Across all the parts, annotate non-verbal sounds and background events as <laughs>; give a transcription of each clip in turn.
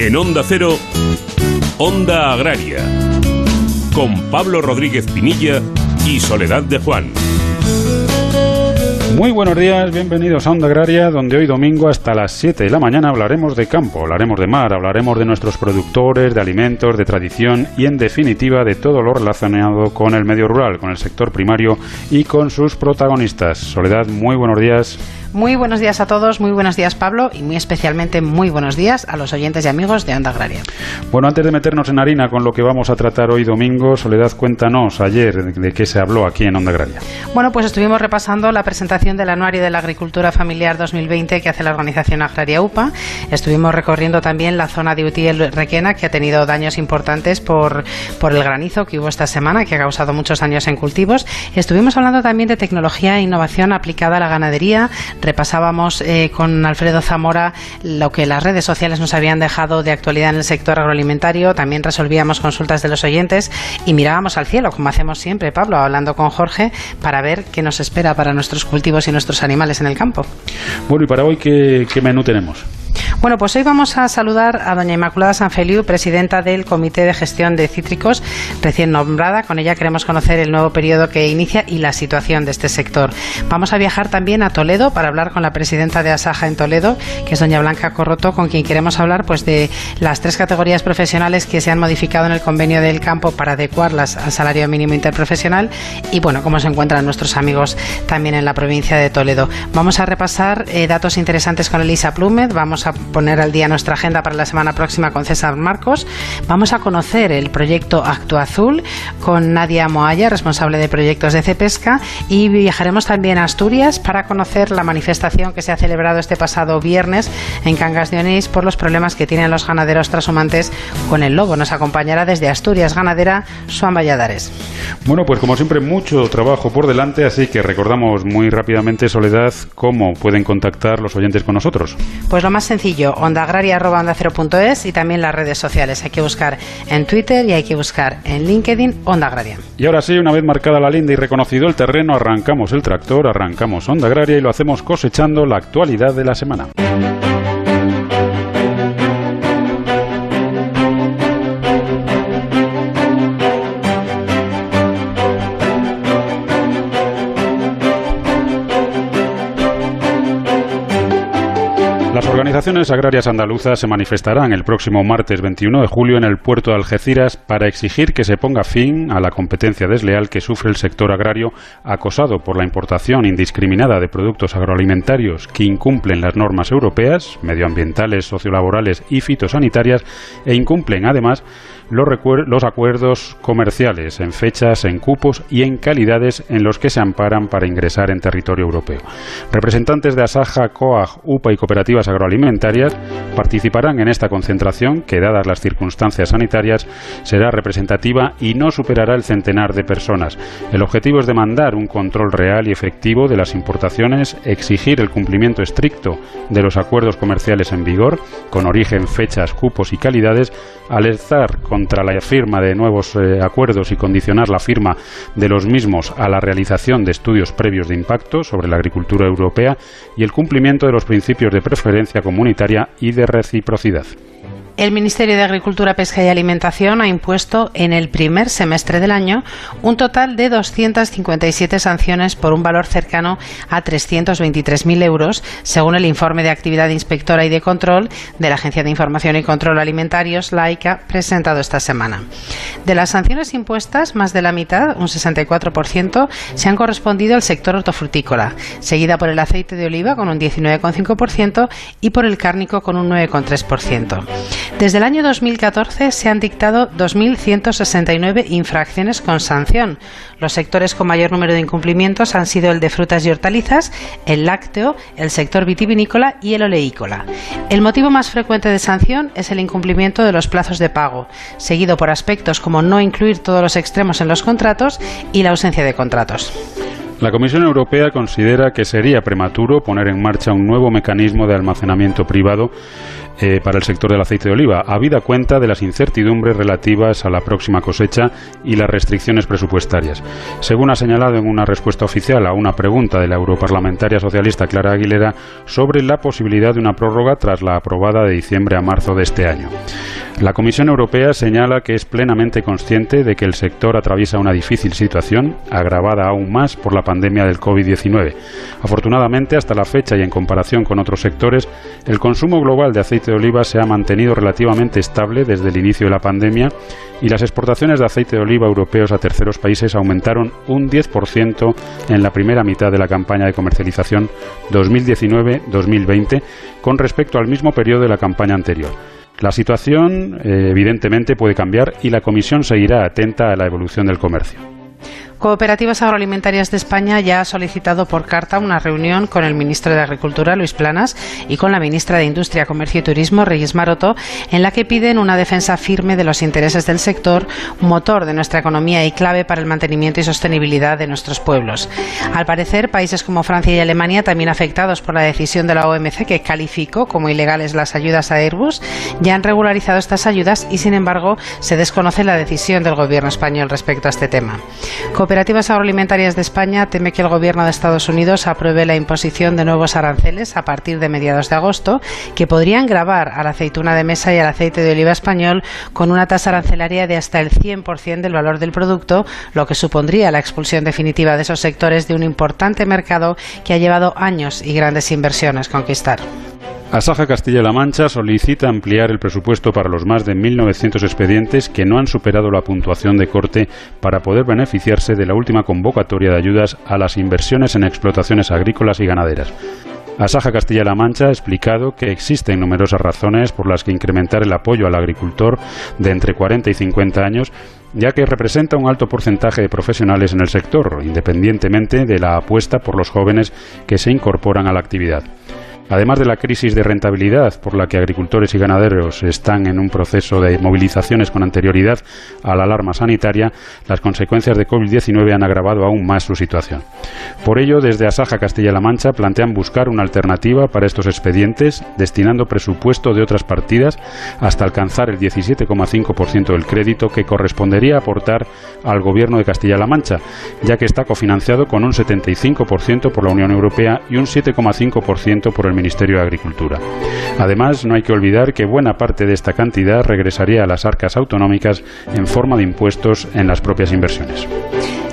En Onda Cero, Onda Agraria, con Pablo Rodríguez Pinilla y Soledad de Juan. Muy buenos días, bienvenidos a Onda Agraria, donde hoy domingo hasta las 7 de la mañana hablaremos de campo, hablaremos de mar, hablaremos de nuestros productores, de alimentos, de tradición y en definitiva de todo lo relacionado con el medio rural, con el sector primario y con sus protagonistas. Soledad, muy buenos días. Muy buenos días a todos, muy buenos días Pablo y muy especialmente muy buenos días a los oyentes y amigos de Onda Agraria. Bueno, antes de meternos en harina con lo que vamos a tratar hoy domingo, Soledad, cuéntanos ayer de qué se habló aquí en Onda Agraria. Bueno, pues estuvimos repasando la presentación del Anuario de la Agricultura Familiar 2020 que hace la organización agraria UPA. Estuvimos recorriendo también la zona de Utiel Requena que ha tenido daños importantes por, por el granizo que hubo esta semana, que ha causado muchos daños en cultivos. Estuvimos hablando también de tecnología e innovación aplicada a la ganadería repasábamos eh, con Alfredo Zamora lo que las redes sociales nos habían dejado de actualidad en el sector agroalimentario, también resolvíamos consultas de los oyentes y mirábamos al cielo, como hacemos siempre, Pablo, hablando con Jorge, para ver qué nos espera para nuestros cultivos y nuestros animales en el campo. Bueno, y para hoy, ¿qué, qué menú tenemos? Bueno, pues hoy vamos a saludar a doña Inmaculada Sanfeliu, presidenta del Comité de Gestión de Cítricos, recién nombrada. Con ella queremos conocer el nuevo periodo que inicia y la situación de este sector. Vamos a viajar también a Toledo para hablar con la presidenta de Asaja en Toledo, que es doña Blanca Corroto, con quien queremos hablar pues de las tres categorías profesionales que se han modificado en el convenio del campo para adecuarlas al salario mínimo interprofesional y bueno, cómo se encuentran nuestros amigos también en la provincia de Toledo. Vamos a repasar eh, datos interesantes con Elisa Plumet, vamos a poner al día nuestra agenda para la semana próxima con César Marcos. Vamos a conocer el proyecto Actua Azul con Nadia Moaya, responsable de proyectos de Cepesca, y viajaremos también a Asturias para conocer la manifestación que se ha celebrado este pasado viernes en Cangas de Onís por los problemas que tienen los ganaderos trashumantes con el lobo. Nos acompañará desde Asturias Ganadera Suan Valladares. Bueno, pues como siempre, mucho trabajo por delante, así que recordamos muy rápidamente, Soledad, cómo pueden contactar los oyentes con nosotros. Pues lo más sencillo, ondaagraria.es y también las redes sociales. Hay que buscar en Twitter y hay que buscar en LinkedIn Onda Agraria. Y ahora sí, una vez marcada la linda y reconocido el terreno, arrancamos el tractor, arrancamos Onda Agraria y lo hacemos cosechando la actualidad de la semana. Organizaciones agrarias andaluzas se manifestarán el próximo martes 21 de julio en el puerto de Algeciras para exigir que se ponga fin a la competencia desleal que sufre el sector agrario acosado por la importación indiscriminada de productos agroalimentarios que incumplen las normas europeas, medioambientales, sociolaborales y fitosanitarias e incumplen además los, los, acuerdos comerciales en fechas, en cupos y en calidades en los que se amparan para ingresar en territorio europeo. Representantes de Asaja, COAG, UPA y cooperativas agroalimentarias participarán en esta concentración que, dadas las circunstancias sanitarias, será representativa y no superará el centenar de personas. El objetivo es demandar un control real y efectivo de las importaciones, exigir el cumplimiento estricto de los acuerdos comerciales en vigor, con origen, fechas, cupos y calidades, alertar contra la firma de nuevos eh, acuerdos y condicionar la firma de los mismos a la realización de estudios previos de impacto sobre la agricultura europea y el cumplimiento de los principios de preferencia comunitaria y de reciprocidad. El Ministerio de Agricultura, Pesca y Alimentación ha impuesto en el primer semestre del año un total de 257 sanciones por un valor cercano a 323.000 euros, según el informe de actividad inspectora y de control de la Agencia de Información y Control Alimentarios, LAICA, presentado esta semana. De las sanciones impuestas, más de la mitad, un 64%, se han correspondido al sector hortofrutícola, seguida por el aceite de oliva con un 19,5% y por el cárnico con un 9,3%. Desde el año 2014 se han dictado 2.169 infracciones con sanción. Los sectores con mayor número de incumplimientos han sido el de frutas y hortalizas, el lácteo, el sector vitivinícola y el oleícola. El motivo más frecuente de sanción es el incumplimiento de los plazos de pago, seguido por aspectos como no incluir todos los extremos en los contratos y la ausencia de contratos. La Comisión Europea considera que sería prematuro poner en marcha un nuevo mecanismo de almacenamiento privado eh, para el sector del aceite de oliva, habida cuenta de las incertidumbres relativas a la próxima cosecha y las restricciones presupuestarias. Según ha señalado en una respuesta oficial a una pregunta de la europarlamentaria socialista Clara Aguilera sobre la posibilidad de una prórroga tras la aprobada de diciembre a marzo de este año. La Comisión Europea señala que es plenamente consciente de que el sector atraviesa una difícil situación, agravada aún más por la pandemia del COVID-19. Afortunadamente, hasta la fecha y en comparación con otros sectores, el consumo global de aceite de oliva se ha mantenido relativamente estable desde el inicio de la pandemia y las exportaciones de aceite de oliva europeos a terceros países aumentaron un 10% en la primera mitad de la campaña de comercialización 2019-2020 con respecto al mismo periodo de la campaña anterior. La situación, eh, evidentemente, puede cambiar y la Comisión seguirá atenta a la evolución del comercio. Cooperativas Agroalimentarias de España ya ha solicitado por carta una reunión con el ministro de Agricultura, Luis Planas, y con la ministra de Industria, Comercio y Turismo, Reyes Maroto, en la que piden una defensa firme de los intereses del sector, motor de nuestra economía y clave para el mantenimiento y sostenibilidad de nuestros pueblos. Al parecer, países como Francia y Alemania, también afectados por la decisión de la OMC que calificó como ilegales las ayudas a Airbus, ya han regularizado estas ayudas y, sin embargo, se desconoce la decisión del gobierno español respecto a este tema. Cooperativas Agroalimentarias de España teme que el Gobierno de Estados Unidos apruebe la imposición de nuevos aranceles a partir de mediados de agosto que podrían grabar a la aceituna de mesa y al aceite de oliva español con una tasa arancelaria de hasta el 100% del valor del producto, lo que supondría la expulsión definitiva de esos sectores de un importante mercado que ha llevado años y grandes inversiones conquistar. Asaja Castilla-La Mancha solicita ampliar el presupuesto para los más de 1.900 expedientes que no han superado la puntuación de corte para poder beneficiarse de la última convocatoria de ayudas a las inversiones en explotaciones agrícolas y ganaderas. Asaja Castilla-La Mancha ha explicado que existen numerosas razones por las que incrementar el apoyo al agricultor de entre 40 y 50 años ya que representa un alto porcentaje de profesionales en el sector, independientemente de la apuesta por los jóvenes que se incorporan a la actividad. Además de la crisis de rentabilidad por la que agricultores y ganaderos están en un proceso de movilizaciones con anterioridad a la alarma sanitaria, las consecuencias de COVID-19 han agravado aún más su situación. Por ello, desde Asaja Castilla-La Mancha plantean buscar una alternativa para estos expedientes, destinando presupuesto de otras partidas hasta alcanzar el 17,5% del crédito que correspondería aportar al Gobierno de Castilla-La Mancha, ya que está cofinanciado con un 75% por la Unión Europea y un 7,5% por el Ministerio de Agricultura. Además, no hay que olvidar que buena parte de esta cantidad regresaría a las arcas autonómicas en forma de impuestos en las propias inversiones.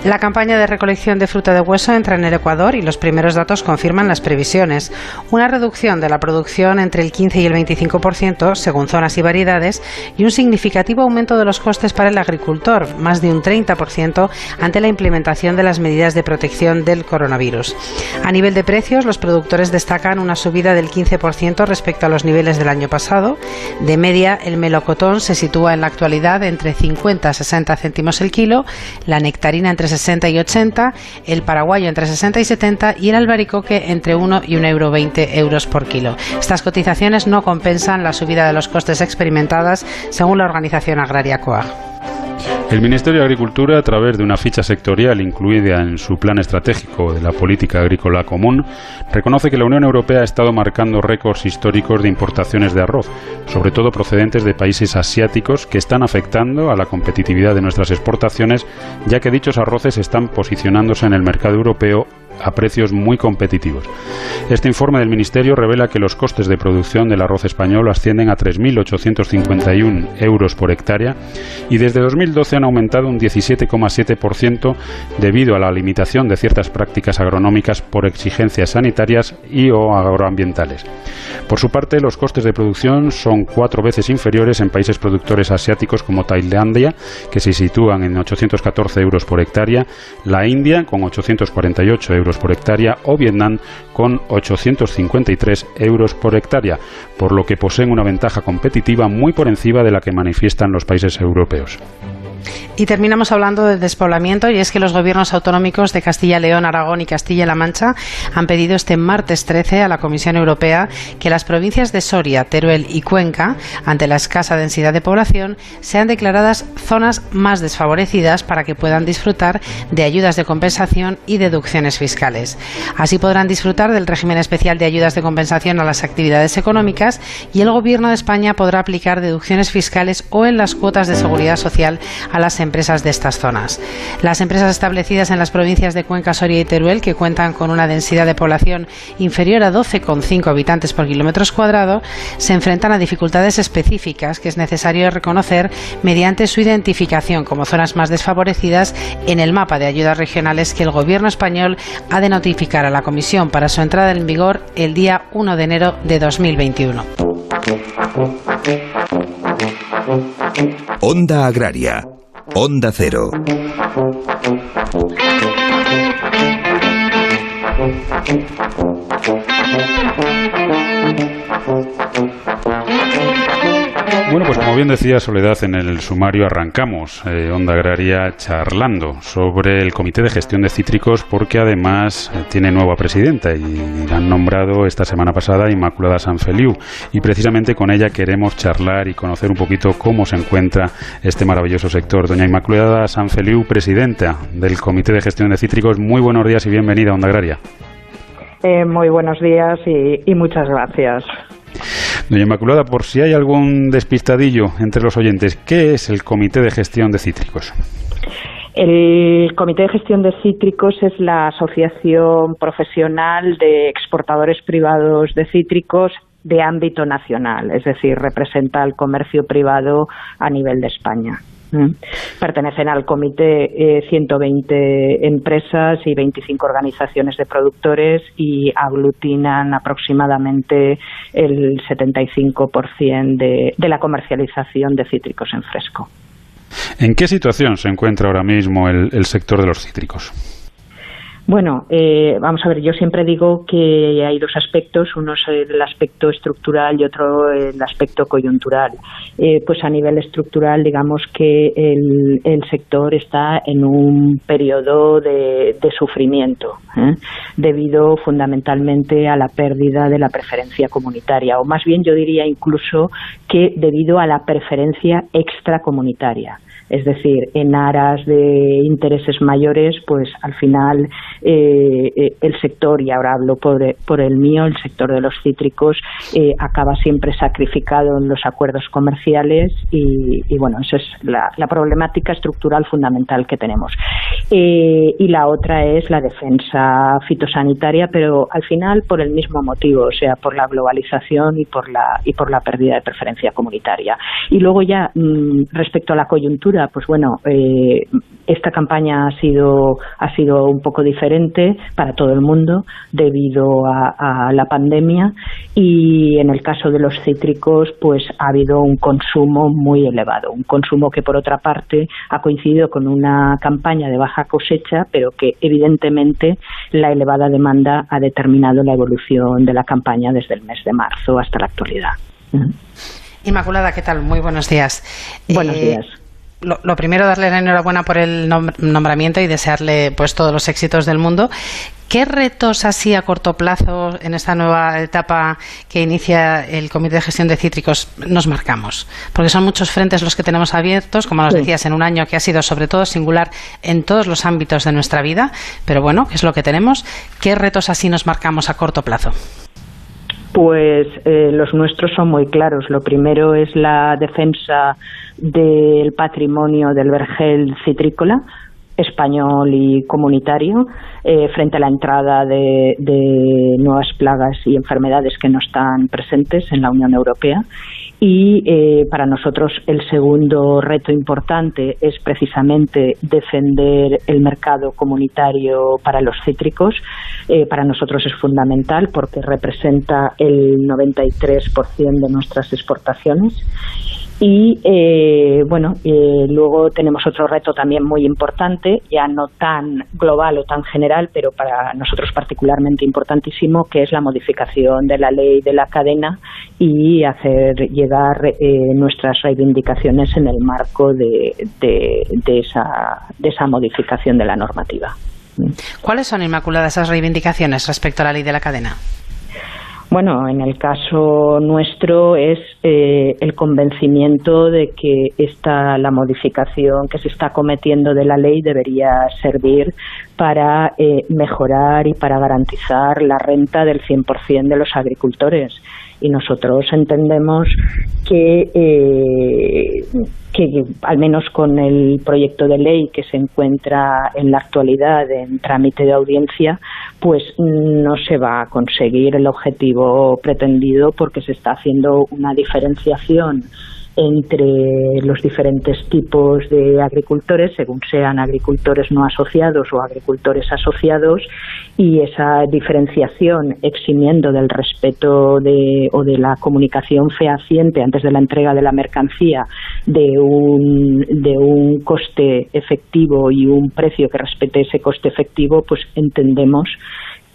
La campaña de recolección de fruta de hueso entra en el Ecuador y los primeros datos confirman las previsiones. Una reducción de la producción entre el 15 y el 25% según zonas y variedades y un significativo aumento de los costes para el agricultor, más de un 30% ante la implementación de las medidas de protección del coronavirus. A nivel de precios, los productores destacan una subida del 15% respecto a los niveles del año pasado. De media, el melocotón se sitúa en la actualidad entre 50 a 60 céntimos el kilo, la nectarina entre 60 y 80, el paraguayo entre 60 y 70 y el albaricoque entre 1 y 1,20 euro euros por kilo. Estas cotizaciones no compensan la subida de los costes experimentadas según la organización agraria COAG. El Ministerio de Agricultura, a través de una ficha sectorial incluida en su plan estratégico de la política agrícola común, reconoce que la Unión Europea ha estado marcando récords históricos de importaciones de arroz, sobre todo procedentes de países asiáticos que están afectando a la competitividad de nuestras exportaciones, ya que dichos arroces están posicionándose en el mercado europeo a precios muy competitivos. Este informe del Ministerio revela que los costes de producción del arroz español ascienden a 3.851 euros por hectárea y desde 2012 han aumentado un 17,7% debido a la limitación de ciertas prácticas agronómicas por exigencias sanitarias y o agroambientales. Por su parte, los costes de producción son cuatro veces inferiores en países productores asiáticos como Tailandia, que se sitúan en 814 euros por hectárea, la India con 848 euros por hectárea o Vietnam con 853 euros por hectárea, por lo que poseen una ventaja competitiva muy por encima de la que manifiestan los países europeos. Y terminamos hablando de despoblamiento y es que los gobiernos autonómicos de Castilla, León, Aragón y Castilla-La Mancha han pedido este martes 13 a la Comisión Europea que las provincias de Soria, Teruel y Cuenca, ante la escasa densidad de población, sean declaradas zonas más desfavorecidas para que puedan disfrutar de ayudas de compensación y deducciones fiscales. Así podrán disfrutar del régimen especial de ayudas de compensación a las actividades económicas y el Gobierno de España podrá aplicar deducciones fiscales o en las cuotas de seguridad social a las empresas de estas zonas. Las empresas establecidas en las provincias de Cuenca, Soria y Teruel, que cuentan con una densidad de población inferior a 12,5 habitantes por kilómetros cuadrados, se enfrentan a dificultades específicas que es necesario reconocer mediante su identificación como zonas más desfavorecidas en el mapa de ayudas regionales que el Gobierno español ha de notificar a la Comisión para su entrada en vigor el día 1 de enero de 2021. Onda Agraria. Onda Cero. Bueno, pues como bien decía Soledad en el sumario, arrancamos eh, Onda Agraria charlando sobre el Comité de Gestión de Cítricos porque además eh, tiene nueva presidenta y han nombrado esta semana pasada Inmaculada Sanfeliu y precisamente con ella queremos charlar y conocer un poquito cómo se encuentra este maravilloso sector. Doña Inmaculada Sanfeliu, presidenta del Comité de Gestión de Cítricos, muy buenos días y bienvenida a Onda Agraria. Eh, muy buenos días y muchas gracias. Doña Inmaculada, por si hay algún despistadillo entre los oyentes, ¿qué es el Comité de Gestión de Cítricos? El Comité de Gestión de Cítricos es la asociación profesional de exportadores privados de cítricos de ámbito nacional, es decir, representa al comercio privado a nivel de España. Mm. Pertenecen al comité 120 eh, empresas y 25 organizaciones de productores y aglutinan aproximadamente el 75% de, de la comercialización de cítricos en fresco. ¿En qué situación se encuentra ahora mismo el, el sector de los cítricos? Bueno, eh, vamos a ver, yo siempre digo que hay dos aspectos, uno es el aspecto estructural y otro el aspecto coyuntural. Eh, pues a nivel estructural, digamos que el, sector está en un periodo de, de sufrimiento, ¿eh? debido fundamentalmente a la pérdida de la preferencia comunitaria, o más bien yo diría incluso que debido a la preferencia extracomunitaria es decir, en aras de intereses mayores, pues al final eh, eh, el sector, y ahora hablo por, el mío, el sector de los cítricos, eh, acaba siempre sacrificado en los acuerdos comerciales y, bueno, esa es la, la, problemática estructural fundamental que tenemos. y la otra es la defensa fitosanitaria, pero al final por el mismo motivo, o sea, por la globalización y por la, y por la pérdida de preferencia comunitaria. Y luego ya, mmm, respecto a la coyuntura, pues bueno, eh, esta campaña ha sido, ha sido un poco diferente para todo el mundo debido a, a, la pandemia y en el caso de los cítricos pues ha habido un consumo muy elevado, un consumo que por otra parte ha coincidido con una campaña de baja cosecha pero que evidentemente la elevada demanda ha determinado la evolución de la campaña desde el mes de marzo hasta la actualidad. Inmaculada, ¿qué tal? Muy buenos días. Buenos eh, días lo, lo, primero, darle la enhorabuena por el nombramiento y desearle pues todos los éxitos del mundo. ¿Qué retos así a corto plazo en esta nueva etapa que inicia el Comité de Gestión de Cítricos nos marcamos? Porque son muchos frentes los que tenemos abiertos, como nos sí. decías, en un año que ha sido sobre todo singular en todos los ámbitos de nuestra vida, pero bueno, ¿qué es lo que tenemos? ¿Qué retos así nos marcamos a corto plazo? Pues eh, los nuestros son muy claros. Lo primero es la defensa del patrimonio del vergel citrícola español y comunitario eh, frente a la entrada de, nuevas plagas y enfermedades que no están presentes en la Unión Europea y eh, para nosotros el segundo reto importante es precisamente defender el mercado comunitario para los cítricos. Eh, para nosotros es fundamental porque representa el 93% de nuestras exportaciones Y eh, bueno, eh, luego tenemos otro reto también muy importante, ya no tan global o tan general, pero para nosotros particularmente importantísimo, que es la modificación de la ley de la cadena y hacer llegar eh, nuestras reivindicaciones en el marco de, de, esa, de esa modificación de la normativa. ¿Cuáles son, Inmaculada, esas reivindicaciones respecto a la ley de la cadena? Bueno, en el caso nuestro es eh, el convencimiento de que esta, la modificación que se está cometiendo de la ley debería servir para eh, mejorar y para garantizar la renta del 100% de los agricultores y nosotros entendemos que, eh, que al menos con el proyecto de ley que se encuentra en la actualidad en trámite de audiencia, pues no se va a conseguir el objetivo pretendido porque se está haciendo una diferenciación entre los diferentes tipos de agricultores, según sean agricultores no asociados o agricultores asociados, y esa diferenciación eximiendo del respeto de, o de la comunicación fehaciente antes de la entrega de la mercancía de un, de un coste efectivo y un precio que respete ese coste efectivo, pues entendemos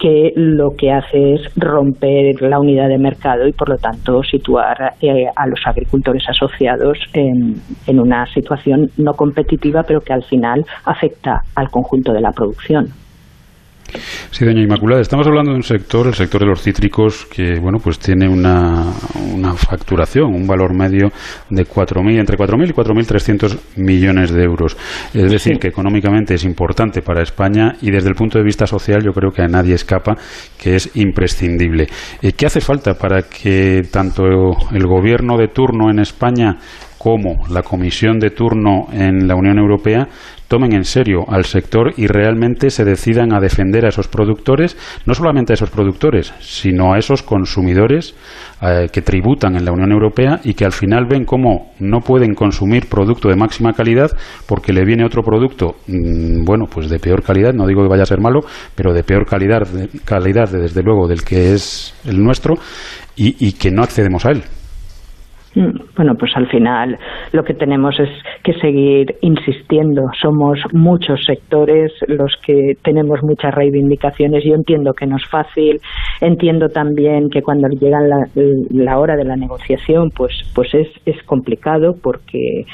que lo que hace es romper la unidad de mercado y por lo tanto situar eh, a los agricultores asociados en, en una situación no competitiva pero que al final afecta al conjunto de la producción. Sí, doña Inmaculada, estamos hablando de un sector, el sector de los cítricos, que bueno, pues tiene una, una facturación, un valor medio de 4.000, entre 4.000 y 4.300 millones de euros. Es decir, que económicamente es importante para España y desde el punto de vista social yo creo que a nadie escapa que es imprescindible. Eh, ¿Qué hace falta para que tanto el gobierno de turno en España como la comisión de turno en la Unión Europea tomen en serio al sector y realmente se decidan a defender a esos productores, no solamente a esos productores, sino a esos consumidores eh, que tributan en la Unión Europea y que al final ven cómo no pueden consumir producto de máxima calidad porque le viene otro producto, mm, bueno, pues de peor calidad, no digo que vaya a ser malo, pero de peor calidad, calidad desde luego del que es el nuestro y que no accedemos a él. Bueno, pues al final lo que tenemos es que seguir insistiendo. Somos muchos sectores los que tenemos muchas reivindicaciones. Yo entiendo que no es fácil, entiendo también que cuando llega la, la hora de la negociación, pues, pues es, es complicado porque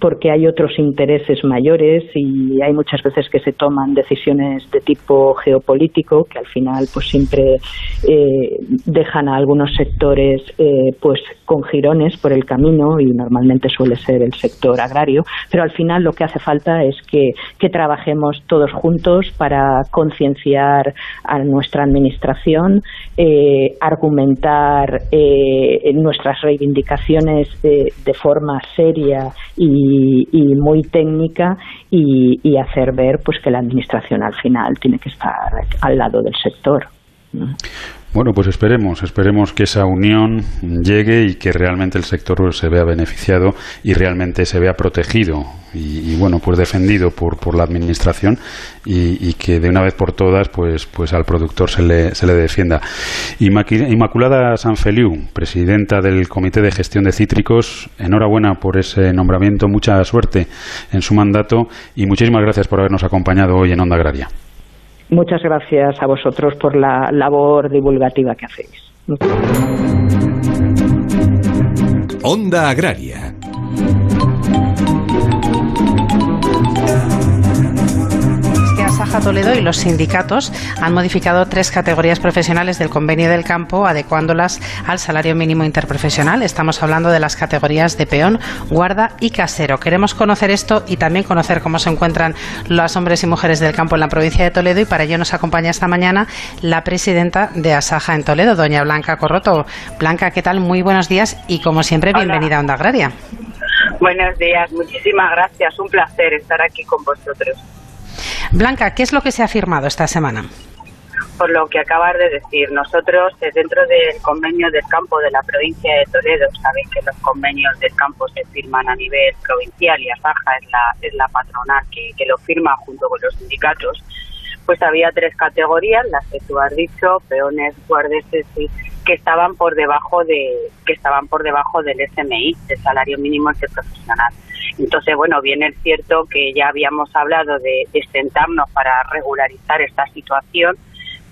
porque hay otros intereses mayores y hay muchas veces que se toman decisiones de tipo geopolítico que al final pues siempre eh, dejan a algunos sectores eh, pues con girones por el camino y normalmente suele ser el sector agrario. Pero al final lo que hace falta es que, trabajemos todos juntos para concienciar a nuestra administración eh, argumentar nuestras reivindicaciones de forma seria y y, muy técnica y, hacer ver pues que la administración al final tiene que estar al lado del sector. Bueno, pues esperemos, esperemos que esa unión llegue y que realmente el sector se vea beneficiado y realmente se vea protegido y, bueno, pues defendido por, por la administración y, que de una vez por todas, pues, pues al productor se le, se le defienda. Inmaculada Sanfeliu, presidenta del Comité de Gestión de Cítricos, enhorabuena por ese nombramiento, mucha suerte en su mandato y muchísimas gracias por habernos acompañado hoy en Onda Agraria. Muchas gracias a vosotros por la labor divulgativa que hacéis. Onda Agraria Toledo y los sindicatos han modificado tres categorías profesionales del convenio del campo, adecuándolas al salario mínimo interprofesional. Estamos hablando de las categorías de peón, guarda y casero. Queremos conocer esto y también conocer cómo se encuentran los hombres y mujeres del campo en la provincia de Toledo y para ello nos acompaña esta mañana la presidenta de Asaja en Toledo, doña Blanca Corroto. Blanca, ¿qué tal? Muy buenos días y como siempre, bienvenida a Onda Agraria. Buenos días, muchísimas gracias. Un placer estar aquí con vosotros. Blanca, ¿qué es lo que se ha firmado esta semana? Por lo que acabas de decir, nosotros eh, dentro del convenio del campo de la provincia de Toledo, sabéis que los convenios del campo se firman a nivel provincial y Asaja es la, es la patronal que, que lo firma junto con los sindicatos, pues había tres categorías, las que tú has dicho, peones, guardeses y, que estaban por debajo de que estaban por debajo del SMI, del salario mínimo interprofesional. Entonces, bueno, bien es cierto que ya habíamos hablado de, de sentarnos para regularizar esta situación,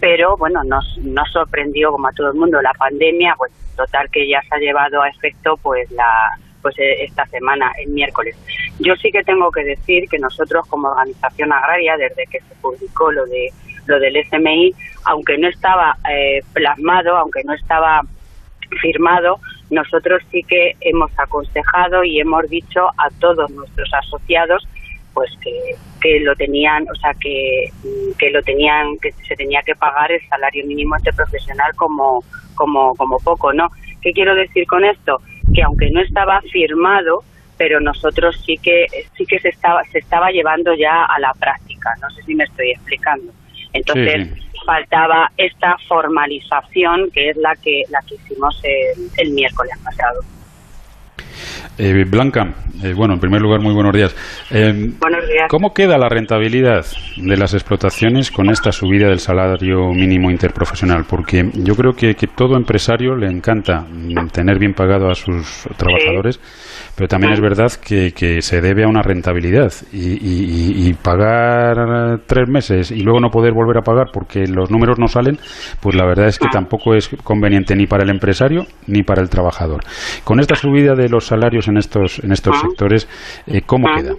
pero bueno, nos, nos sorprendió como a todo el mundo la pandemia, pues total que ya se ha llevado a efecto pues la pues esta semana, el miércoles. Yo sí que tengo que decir que nosotros como organización agraria, desde que se publicó lo de lo del SMI, aunque no estaba eh, plasmado, aunque no estaba firmado, nosotros sí que hemos aconsejado y hemos dicho a todos nuestros asociados pues que, que lo tenían, o sea, que, que lo tenían, que se tenía que pagar el salario mínimo este profesional como, como, como poco, ¿no? ¿Qué quiero decir con esto? Que aunque no estaba firmado, pero nosotros sí que sí que se estaba se estaba llevando ya a la práctica. No sé si me estoy explicando. Entonces faltaba esta formalización que es la que la que hicimos el miércoles pasado. Eh, Blanca, eh, bueno, en primer lugar, muy buenos días. Eh, buenos días. ¿Cómo queda la rentabilidad de las explotaciones con esta subida del salario mínimo interprofesional? Porque yo creo que, que todo empresario le encanta tener bien pagado a sus trabajadores, pero también es verdad que, que, se debe a una rentabilidad y, y, pagar tres meses y luego no poder volver a pagar porque los números no salen, pues la verdad es que tampoco es conveniente ni para el empresario ni para el trabajador. Con esta subida de los salarios en estos en estos sectores, eh, ¿cómo queda?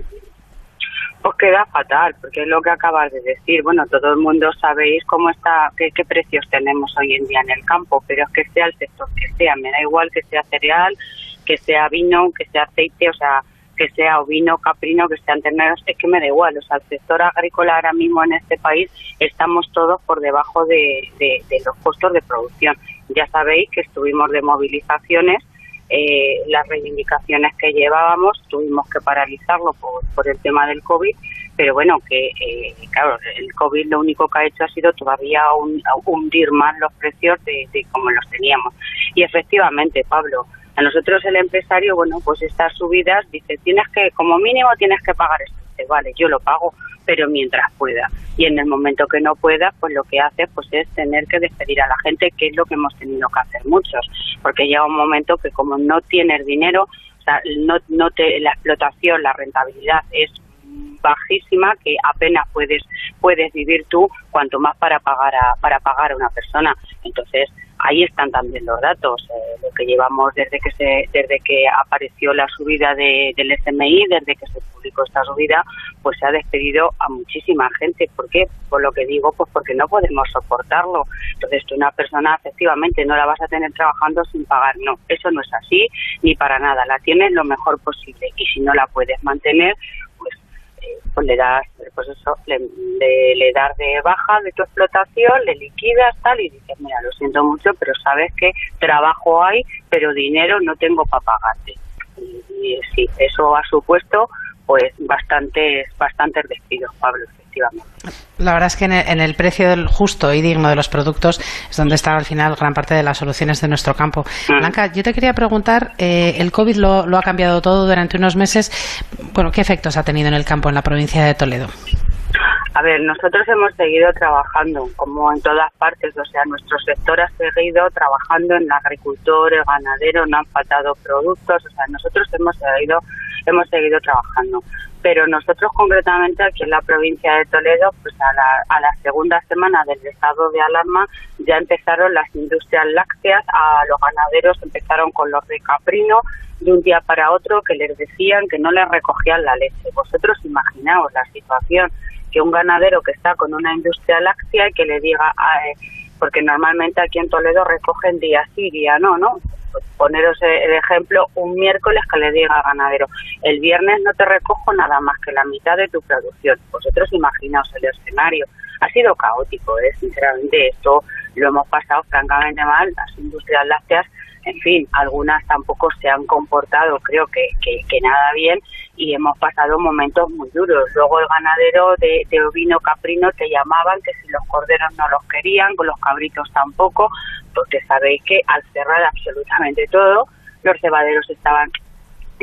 Pues queda fatal, porque es lo que acabas de decir. Bueno, todo el mundo sabéis cómo está, qué, qué precios tenemos hoy en día en el campo, pero es que sea el sector que sea, me da igual que sea cereal, que sea vino, que sea aceite, o sea, que sea ovino, caprino, que sean terneros, es que me da igual. O sea, el sector agrícola ahora mismo en este país estamos todos por debajo de, de, de los costos de producción. Ya sabéis que estuvimos de movilizaciones eh, las reivindicaciones que llevábamos, tuvimos que paralizarlo por, por el tema del COVID, pero bueno, que eh, claro, el COVID lo único que ha hecho ha sido todavía hundir más los precios de, de como los teníamos. Y efectivamente, Pablo, a nosotros el empresario, bueno, pues estas subidas, dice, tienes que, como mínimo tienes que pagar esto. Vale, yo lo pago, pero mientras pueda. Y en el momento que no pueda, pues lo que hace pues es tener que despedir a la gente, que es lo que hemos tenido que hacer muchos. Porque llega un momento que como no tienes dinero, no, no te, la explotación, la rentabilidad es bajísima que apenas puedes puedes vivir tú cuanto más para pagar a, para pagar a una persona. Entonces ahí están también los datos eh, lo que llevamos desde que se desde que apareció la subida de, del SMI desde que se publicó esta subida pues se ha despedido a muchísima gente. ¿por qué? por lo que digo pues porque no podemos soportarlo. Entonces tú una persona efectivamente no la vas a tener trabajando sin pagar. No eso no es así ni para nada. La tienes lo mejor posible. Y si no la puedes mantener pues le das, pues eso, le, le, das de baja de tu explotación, le liquidas tal y dices, mira, lo siento mucho, pero sabes que trabajo hay, pero dinero no tengo para pagarte. Y, y sí, eso ha supuesto pues bastantes, bastantes despidos, Pablo, efectivamente. La verdad es que en el, precio del justo y digno de los productos es donde está al final gran parte de las soluciones de nuestro campo. Mm. Blanca, yo te quería preguntar, eh, el COVID lo, lo ha cambiado todo durante unos meses. Bueno, ¿qué efectos ha tenido en el campo en la provincia de Toledo? A ver, nosotros hemos seguido trabajando, como en todas partes, o sea, nuestro sector ha seguido trabajando en el agricultor, el ganadero, no han faltado productos, o sea, nosotros hemos seguido, hemos seguido trabajando. Pero nosotros concretamente aquí en la provincia de Toledo, pues a la, a la segunda semana del estado de alarma ya empezaron las industrias lácteas, a los ganaderos empezaron con los de caprino, de un día para otro que les decían que no les recogían la leche. Vosotros imaginaos la situación que un ganadero que está con una industria láctea y que le diga, porque normalmente aquí en Toledo recogen día sí, día no, ¿no? Poneros el ejemplo, un miércoles que le diga al ganadero, el viernes no te recojo nada más que la mitad de tu producción. Vosotros imaginaos el escenario. Ha sido caótico, ¿eh? sinceramente, esto lo hemos pasado francamente mal. Las industrias lácteas en fin, algunas tampoco se han comportado, creo que, que, nada bien, y hemos pasado momentos muy duros. Luego el ganadero de, de, ovino caprino te llamaban que si los corderos no los querían, con los cabritos tampoco, porque sabéis que al cerrar absolutamente todo, los cebaderos estaban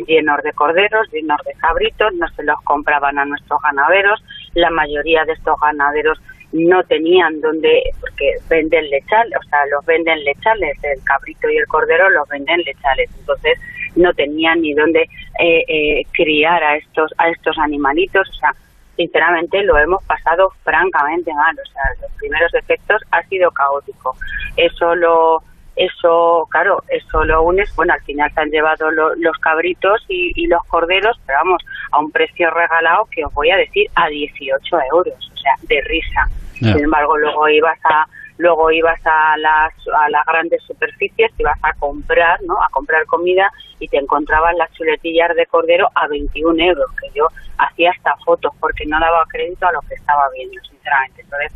llenos de corderos, llenos de cabritos, no se los compraban a nuestros ganaderos, la mayoría de estos ganaderos no tenían donde, porque venden lechales, o sea, los venden lechales, el cabrito y el cordero los venden lechales, entonces no tenían ni dónde eh, eh, criar a estos, a estos animalitos, o sea, sinceramente lo hemos pasado francamente mal, o sea, los primeros efectos ha sido caótico. Eso lo, eso, claro, eso lo unes, bueno, al final se han llevado los cabritos y, los corderos, pero vamos, a un precio regalado que os voy a decir a 18 euros, o sea, de risa. Sin embargo, luego ibas a luego ibas a las, a las grandes superficies, ibas a comprar, ¿no? A comprar comida y te encontrabas las chuletillas de cordero a 21 euros, que yo hacía hasta fotos porque no daba crédito a lo que estaba viendo, sinceramente. Entonces,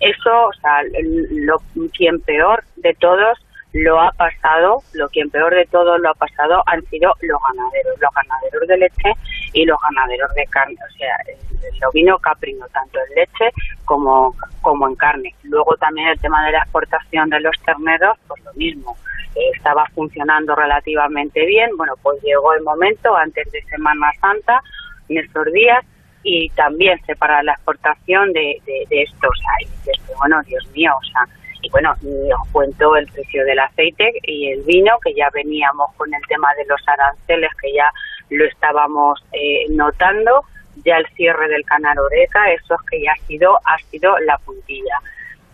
eso, o sea, lo, quien peor de todos lo ha pasado, lo quien peor de todos lo ha pasado han sido los ganaderos, los ganaderos de leche y los ganaderos de carne, o sea, el, ovino caprino, tanto en leche como, como en carne. Luego también el tema de la exportación de los terneros, pues lo mismo, eh, estaba funcionando relativamente bien, bueno, pues llegó el momento antes de Semana Santa, en estos días, y también se para la exportación de, de, estos aires. Bueno, Dios mío, o sea, y bueno, os cuento el precio del aceite y el vino, que ya veníamos con el tema de los aranceles, que ya lo estábamos eh, notando, ya el cierre del canal Oreca, eso es que ya ha sido, ha sido la puntilla.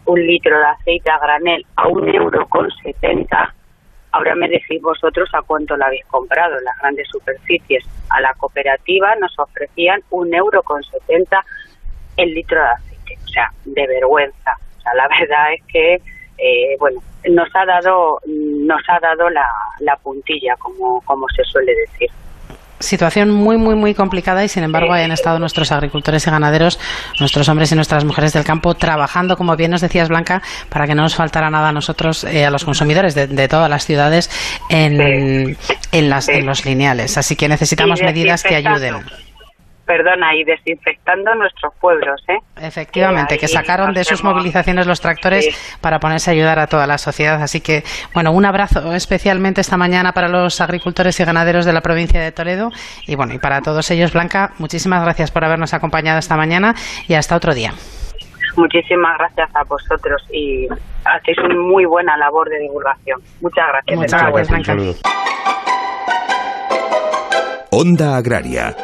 Un litro de aceite a granel a un euro con setenta Ahora me decís vosotros a cuánto lo habéis comprado. Las grandes superficies a la cooperativa nos ofrecían un euro con setenta el litro de aceite. O sea, de vergüenza. O sea, la verdad es que, eh, bueno, nos ha dado, nos ha dado la, la puntilla, como, como se suele decir. Situación muy, muy, muy complicada y sin embargo hayan estado nuestros agricultores y ganaderos, nuestros hombres y nuestras mujeres del campo trabajando, como bien nos decías Blanca, para que no nos faltara nada a nosotros, eh, a los consumidores de, todas las ciudades en, en, las, en los lineales. Así que necesitamos medidas que ayuden perdona, y desinfectando nuestros pueblos. ¿eh? Efectivamente, que, sacaron de sus movilizaciones los tractores para ponerse a ayudar a toda la sociedad. Así que, bueno, un abrazo especialmente esta mañana para los agricultores y ganaderos de la provincia de Toledo. Y bueno, y para todos ellos, Blanca, muchísimas gracias por habernos acompañado esta mañana y hasta otro día. Muchísimas gracias a vosotros y hacéis una muy buena labor de divulgación. Muchas gracias. Muchas gracias, Blanca. Onda Agraria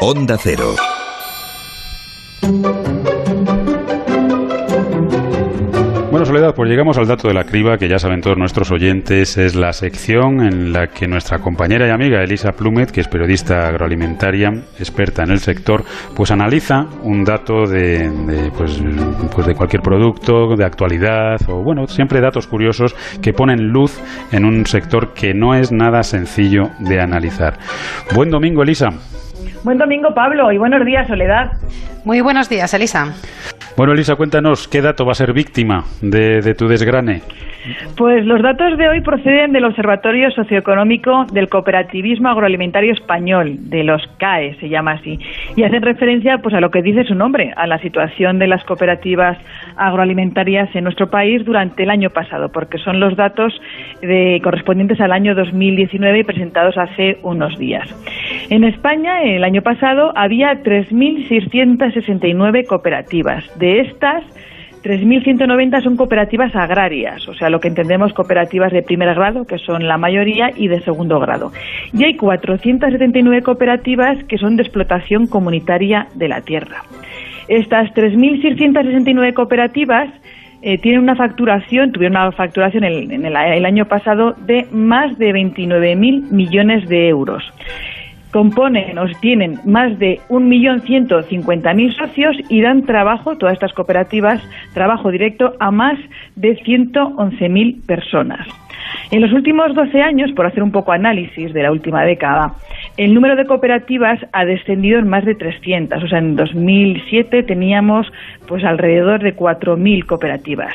Onda Cero. Bueno, Soledad, pues llegamos al dato de la criba, que ya saben todos nuestros oyentes, es la sección en la que nuestra compañera y amiga Elisa Plumet, que es periodista agroalimentaria, experta en el sector, pues analiza un dato de, pues, pues de cualquier producto, de actualidad, o bueno, siempre datos curiosos que ponen luz en un sector que no es nada sencillo de analizar. Buen domingo, Elisa. Buen domingo, Pablo, y buenos días, Soledad. Muy buenos días, Elisa. Bueno, Elisa, cuéntanos, ¿qué dato va a ser víctima de, tu desgrane? Pues los datos de hoy proceden del Observatorio Socioeconómico del Cooperativismo Agroalimentario Español, de los CAE, se llama así, y hacen referencia pues a lo que dice su nombre, a la situación de las cooperativas agroalimentarias en nuestro país durante el año pasado, porque son los datos de, correspondientes al año 2019 y presentados hace unos días. En España, el año pasado, había 3.669 cooperativas. De estas, 3.190 son cooperativas agrarias, o sea, lo que entendemos cooperativas de primer grado, que son la mayoría, y de segundo grado. Y hay 479 cooperativas que son de explotación comunitaria de la tierra. Estas 3.669 cooperativas eh, tienen una facturación, tuvieron una facturación en el, el año pasado de más de 29.000 millones de euros componen o tienen más de 1.150.000 socios y dan trabajo, todas estas cooperativas, trabajo directo a más de 111.000 personas. En los últimos 12 años, por hacer un poco análisis de la última década, el número de cooperativas ha descendido en más de 300. O sea, en 2007 teníamos pues alrededor de 4.000 cooperativas.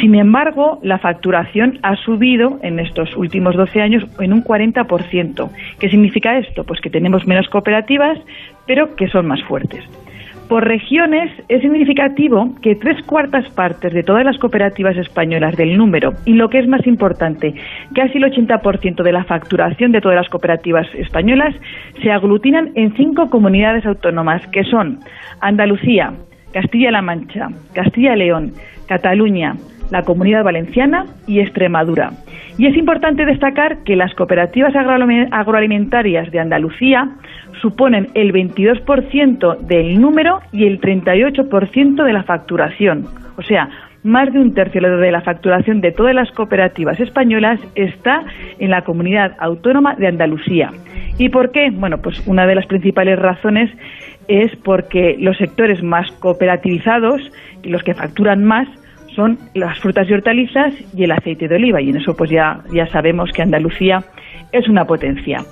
Sin embargo, la facturación ha subido en estos últimos 12 años en un 40%. ¿Qué significa esto? Pues que tenemos menos cooperativas, pero que son más fuertes. Por regiones es significativo que tres cuartas partes de todas las cooperativas españolas del número y lo que es más importante, casi el 80% de la facturación de todas las cooperativas españolas se aglutinan en cinco comunidades autónomas que son Andalucía, Castilla-La Mancha, Castilla-León, Cataluña, la Comunidad Valenciana y Extremadura. Y es importante destacar que las cooperativas agroalimentarias de Andalucía suponen el 22% del número y el 38% de la facturación. O sea, más de un tercio de la facturación de todas las cooperativas españolas está en la comunidad autónoma de Andalucía. ¿Y por qué? Bueno, pues una de las principales razones es porque los sectores más cooperativizados y los que facturan más son las frutas y hortalizas y el aceite de oliva. Y en eso pues ya, ya sabemos que Andalucía es una potencia.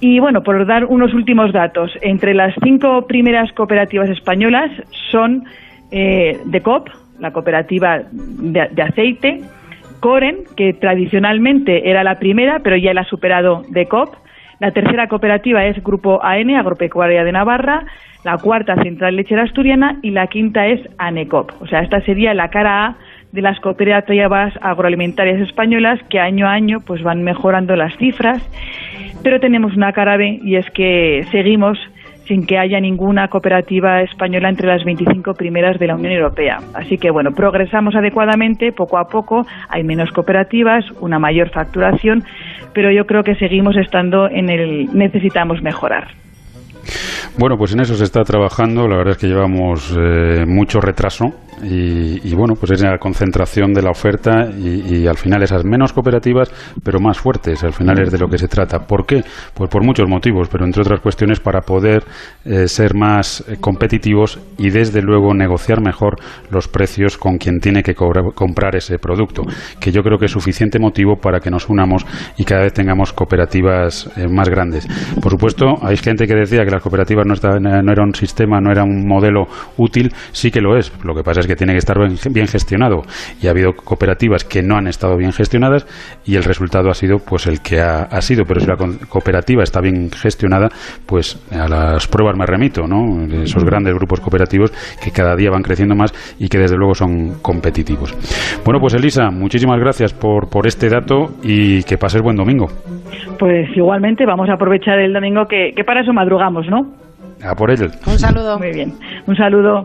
Y bueno, por dar unos últimos datos, entre las cinco primeras cooperativas españolas son eh, DECOP, la cooperativa de, aceite, Coren, que tradicionalmente era la primera, pero ya la ha superado DECOP, la tercera cooperativa es Grupo AN, Agropecuaria de Navarra, la cuarta Central Lechera Asturiana. Y la quinta es ANECOP. O sea, esta sería la cara A de las cooperativas agroalimentarias españolas que año a año pues van mejorando las cifras, pero tenemos una cara B y es que seguimos sin que haya ninguna cooperativa española entre las 25 primeras de la Unión Europea. Así que, bueno, progresamos adecuadamente, poco a poco, hay menos cooperativas, una mayor facturación, pero yo creo que seguimos estando en el necesitamos mejorar. Bueno, pues en eso se está trabajando. La verdad es que llevamos eh, mucho retraso y, bueno, pues es la concentración de la oferta y, al final esas menos cooperativas, pero más fuertes. Al final es de lo que se trata. ¿Por qué? Pues por muchos motivos, pero entre otras cuestiones para poder eh, ser más eh, competitivos y desde luego negociar mejor los precios con quien tiene que comprar ese producto, que yo creo que es suficiente motivo para que nos unamos y cada vez tengamos cooperativas eh, más grandes. Por supuesto, hay gente que decía que las cooperativas no, no era un sistema, no era un modelo útil, sí que lo es. Lo que pasa es que tiene que estar bien gestionado y ha habido cooperativas que no han estado bien gestionadas y el resultado ha sido pues el que ha, sido pero si la cooperativa está bien gestionada pues a las pruebas me remito ¿no? esos grandes grupos cooperativos que cada día van creciendo más y que desde luego son competitivos bueno pues Elisa muchísimas gracias por, por este dato y que pases buen domingo pues igualmente vamos a aprovechar el domingo que, que para eso madrugamos ¿no? A por ello. Un saludo. Muy bien. Un saludo.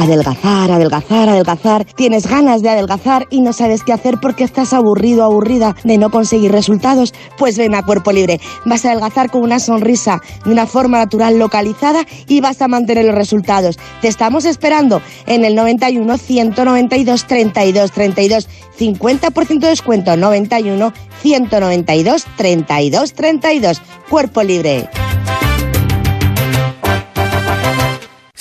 Adelgazar, adelgazar, adelgazar. Tienes ganas de adelgazar y no sabes qué hacer porque estás aburrido, aburrida de no conseguir resultados. Pues ven a Cuerpo Libre. Vas a adelgazar con una sonrisa de una forma natural localizada y vas a mantener los resultados. Te estamos esperando en el 91 192 32 32. 50% de descuento 91 192 32 32. Cuerpo Libre.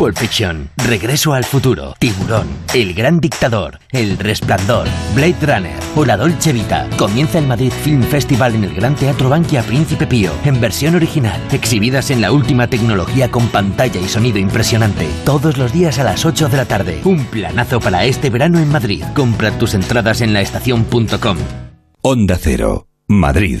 Pulp Fiction, Regreso al futuro, Tiburón, El gran dictador, El resplandor, Blade Runner o La Dolce Vita. Comienza el Madrid Film Festival en el Gran Teatro Bankia Príncipe Pío, en versión original, exhibidas en la última tecnología con pantalla y sonido impresionante, todos los días a las 8 de la tarde. Un planazo para este verano en Madrid. Compra tus entradas en laestacion.com. Onda Cero, Madrid.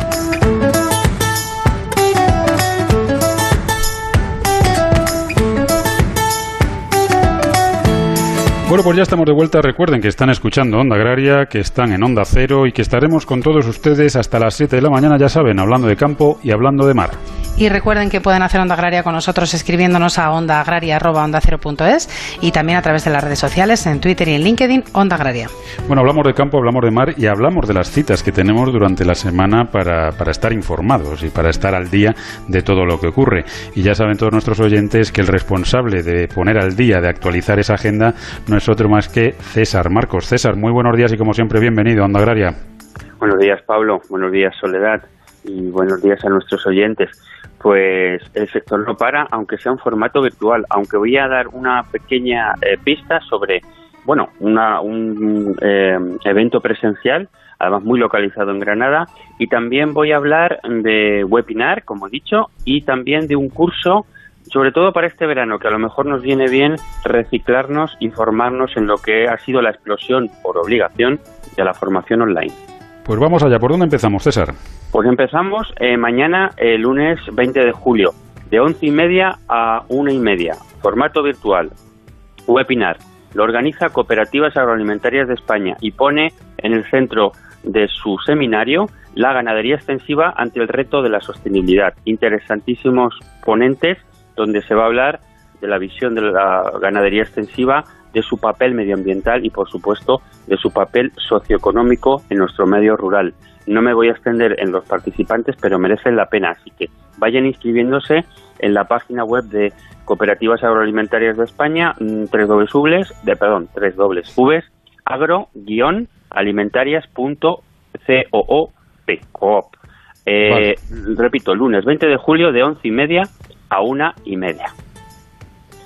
Bueno, pues ya estamos de vuelta. Recuerden que están escuchando Onda Agraria, que están en Onda Cero y que estaremos con todos ustedes hasta las 7 de la mañana, ya saben, hablando de campo y hablando de mar. Y recuerden que pueden hacer Onda Agraria con nosotros escribiéndonos a ondaagraria.ondacero.es y también a través de las redes sociales, en Twitter y en LinkedIn, Onda Agraria. Bueno, hablamos de campo, hablamos de mar y hablamos de las citas que tenemos durante la semana para, para estar informados y para estar al día de todo lo que ocurre. Y ya saben todos nuestros oyentes que el responsable de poner al día, de actualizar esa agenda, no otro más que César Marcos. César, muy buenos días y como siempre bienvenido a Onda Agraria. Buenos días Pablo, buenos días Soledad y buenos días a nuestros oyentes. Pues el sector no para, aunque sea un formato virtual, aunque voy a dar una pequeña eh, pista sobre, bueno, una, un eh, evento presencial, además muy localizado en Granada, y también voy a hablar de webinar, como he dicho, y también de un curso sobre todo para este verano, que a lo mejor nos viene bien reciclarnos y formarnos en lo que ha sido la explosión por obligación de la formación online. Pues vamos allá, ¿por dónde empezamos, César? Pues empezamos eh, mañana, el lunes 20 de julio, de once y media a una y media, formato virtual, webinar. Lo organiza Cooperativas Agroalimentarias de España y pone en el centro de su seminario la ganadería extensiva ante el reto de la sostenibilidad. Interesantísimos ponentes donde se va a hablar de la visión de la ganadería extensiva, de su papel medioambiental y, por supuesto, de su papel socioeconómico en nuestro medio rural. No me voy a extender en los participantes, pero merecen la pena, así que vayan inscribiéndose en la página web de Cooperativas Agroalimentarias de España, mm, tres dobles de perdón, tres dobles agro-alimentarias.coop. Coop. Eh, Repito, lunes 20 de julio de once y media a una y media.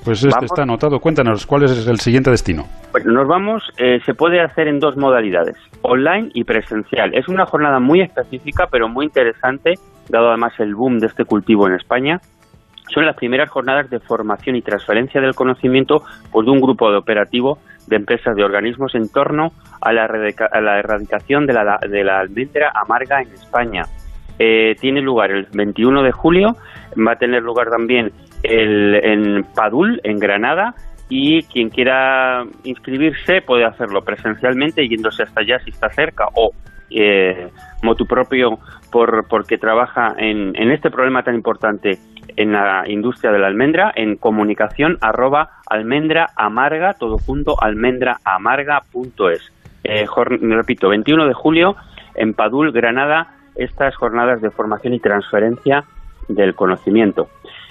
Pues este está anotado. Cuéntanos, ¿cuál es el siguiente destino? Pues nos vamos, eh, se puede hacer en dos modalidades, online y presencial. Es una jornada muy específica, pero muy interesante, dado además el boom de este cultivo en España. Son las primeras jornadas de formación y transferencia del conocimiento pues, de un grupo de operativo de empresas de organismos en torno a la, erradicación de la, de la almendra amarga en España. Eh, tiene lugar el 21 de julio, va a tener lugar también el, en Padul, en Granada, y quien quiera inscribirse puede hacerlo presencialmente yéndose hasta allá si está cerca o eh, motu propio por, porque trabaja en, en este problema tan importante en la industria de la almendra en comunicación arroba almendra amarga todo junto almendraamarga.es eh, repito 21 de julio en Padul Granada estas jornadas de formación y transferencia del conocimiento.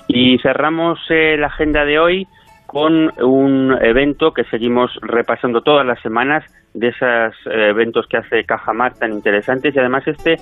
Y cerramos eh, la agenda de hoy con un evento que seguimos repasando todas las semanas de esos eh, eventos que hace Cajamar tan interesantes y además este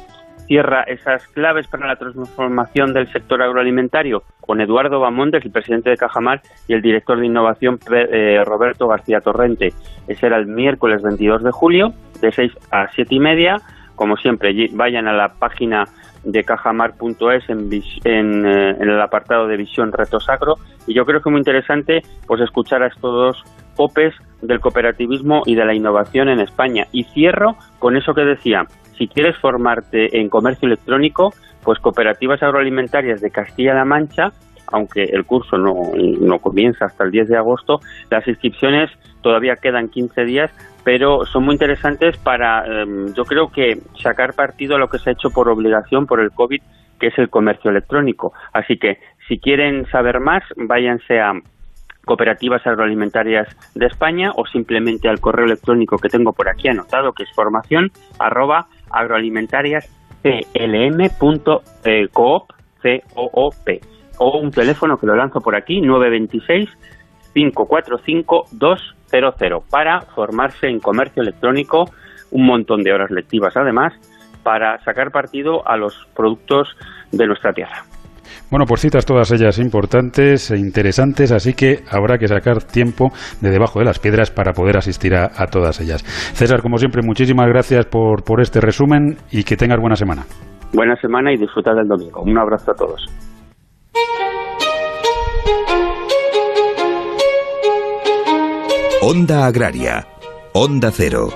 cierra esas claves para la transformación del sector agroalimentario con Eduardo Bamonte, el presidente de Cajamar, y el director de innovación eh, Roberto García Torrente. Ese era el miércoles 22 de julio, de 6 a 7 y media como siempre, vayan a la página de cajamar.es en, en, eh, en, el apartado de visión reto sacro y yo creo que es muy interesante pues escuchar a estos dos popes del cooperativismo y de la innovación en España. Y cierro con eso que decía si quieres formarte en comercio electrónico pues cooperativas agroalimentarias de Castilla-La Mancha aunque el curso no, no comienza hasta el 10 de agosto las inscripciones todavía quedan 15 días pero son muy interesantes para, em, yo creo que sacar partido a lo que se ha hecho por obligación por el COVID, que es el comercio electrónico. Así que si quieren saber más, váyanse a cooperativas agroalimentarias de España o simplemente al correo electrónico que tengo por aquí anotado, que es formación arroba o un teléfono que lo lanzo por aquí, 926 545 200 para formarse en comercio electrónico, un montón de horas lectivas además, para sacar partido a los productos de nuestra tierra. Bueno, por citas todas ellas importantes e interesantes, así que habrá que sacar tiempo de debajo de las piedras para poder asistir a, a todas ellas. César, como siempre, muchísimas gracias por, por este resumen y que tengas buena semana. Buena semana y disfrutar del domingo. Un abrazo a todos. Onda Agraria, Onda Cero.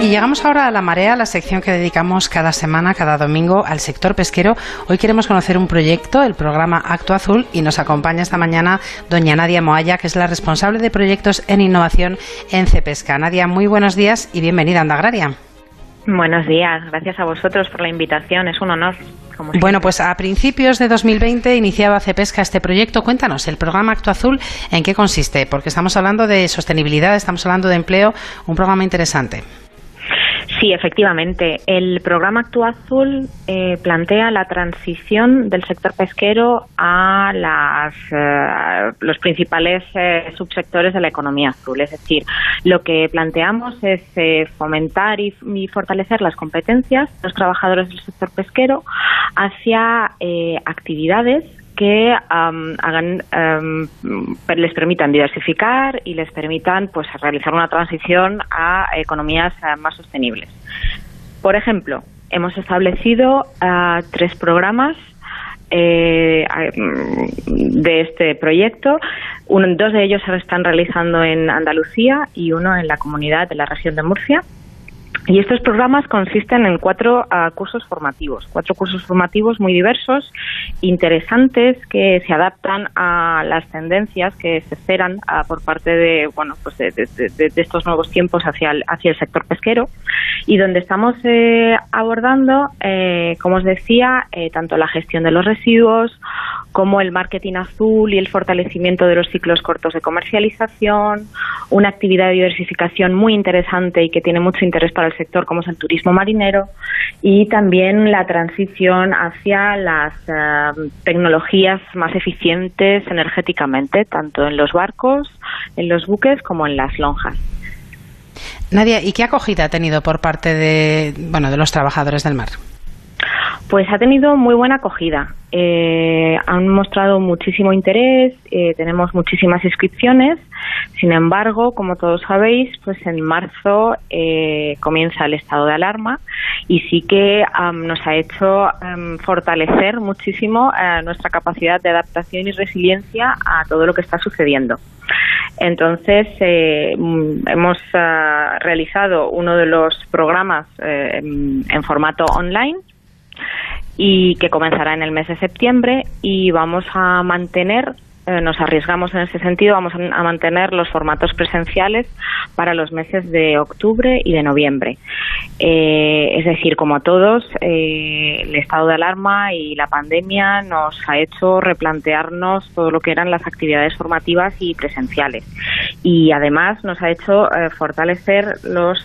Y llegamos ahora a La Marea, la sección que dedicamos cada semana, cada domingo, al sector pesquero. Hoy queremos conocer un proyecto, el programa Acto Azul, y nos acompaña esta mañana doña Nadia Moaya, que es la responsable de proyectos en innovación en Cepesca. Nadia, muy buenos días y bienvenida a Andagraria. Buenos días, gracias a vosotros por la invitación, es un honor. Bueno, pues a principios de 2020 iniciaba Cepesca este proyecto. Cuéntanos, el programa Acto Azul, ¿en qué consiste? Porque estamos hablando de sostenibilidad, estamos hablando de empleo, un programa interesante. Sí, efectivamente. El programa Actúa Azul eh, plantea la transición del sector pesquero a las, eh, los principales eh, subsectores de la economía azul. Es decir, lo que planteamos es fomentar y, fortalecer las competencias de los trabajadores del sector pesquero hacia actividades que hagan, les permitan diversificar y les permitan pues realizar una transición a economías eh, más sostenibles. Por ejemplo, hemos establecido uh, tres programas eh, de este proyecto. dos de ellos se están realizando en Andalucía y uno en la comunidad de la región de Murcia. Y estos programas consisten en cuatro ah, cursos formativos, cuatro cursos formativos muy diversos, interesantes, que se adaptan a las tendencias que se esperan ah, por parte de, bueno, pues de, estos nuevos tiempos hacia el, hacia el sector pesquero. Y donde estamos eh, abordando, eh, como os decía, eh, tanto la gestión de los residuos como el marketing azul y el fortalecimiento de los ciclos cortos de comercialización, una actividad de diversificación muy interesante y que tiene mucho interés para el sector como es el turismo marinero y también la transición hacia las eh, tecnologías más eficientes energéticamente, tanto en los barcos, en los buques como en las lonjas. Nadia, ¿y qué acogida ha tenido por parte de, bueno, de los trabajadores del mar? Pues ha tenido muy buena acogida. Eh, han mostrado muchísimo interés, eh, tenemos muchísimas inscripciones. Sin embargo, como todos sabéis, pues en marzo eh, comienza el estado de alarma y sí que nos ha hecho fortalecer muchísimo nuestra capacidad de adaptación y resiliencia a todo lo que está sucediendo. Entonces, hemos realizado uno de los programas en formato online y que comenzará en el mes de septiembre y vamos a mantener eh, nos arriesgamos en ese sentido, vamos a mantener los formatos presenciales para los meses de octubre y de noviembre. Eh, es decir, como todos, eh, el estado de alarma y la pandemia nos ha hecho replantearnos todo lo que eran las actividades formativas y presenciales. Y además nos ha hecho fortalecer los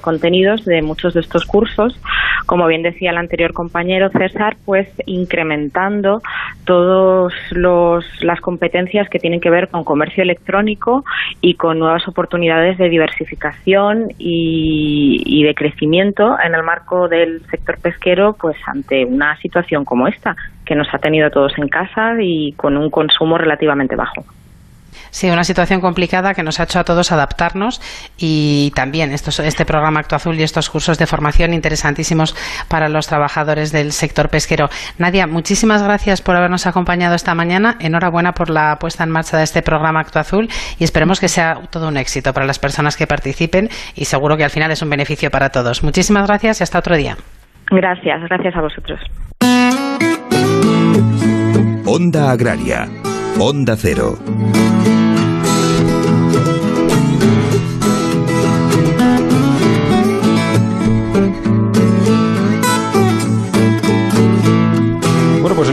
contenidos de muchos de estos cursos, como bien decía el anterior compañero César, pues incrementando todas las competencias que tienen que ver con comercio electrónico y con nuevas oportunidades de diversificación y, de crecimiento en el marco del sector pesquero, pues ante una situación como esta, que nos ha tenido a todos en casa y con un consumo relativamente bajo. Sí, una situación complicada que nos ha hecho a todos adaptarnos y también este programa Acto Azul y estos cursos de formación interesantísimos para los trabajadores del sector pesquero. Nadia, muchísimas gracias por habernos acompañado esta mañana. Enhorabuena por la puesta en marcha de este programa Acto Azul y esperemos que sea todo un éxito para las personas que participen y seguro que al final es un beneficio para todos. Muchísimas gracias y hasta otro día. Gracias, gracias a vosotros. Onda Agraria, Onda Cero.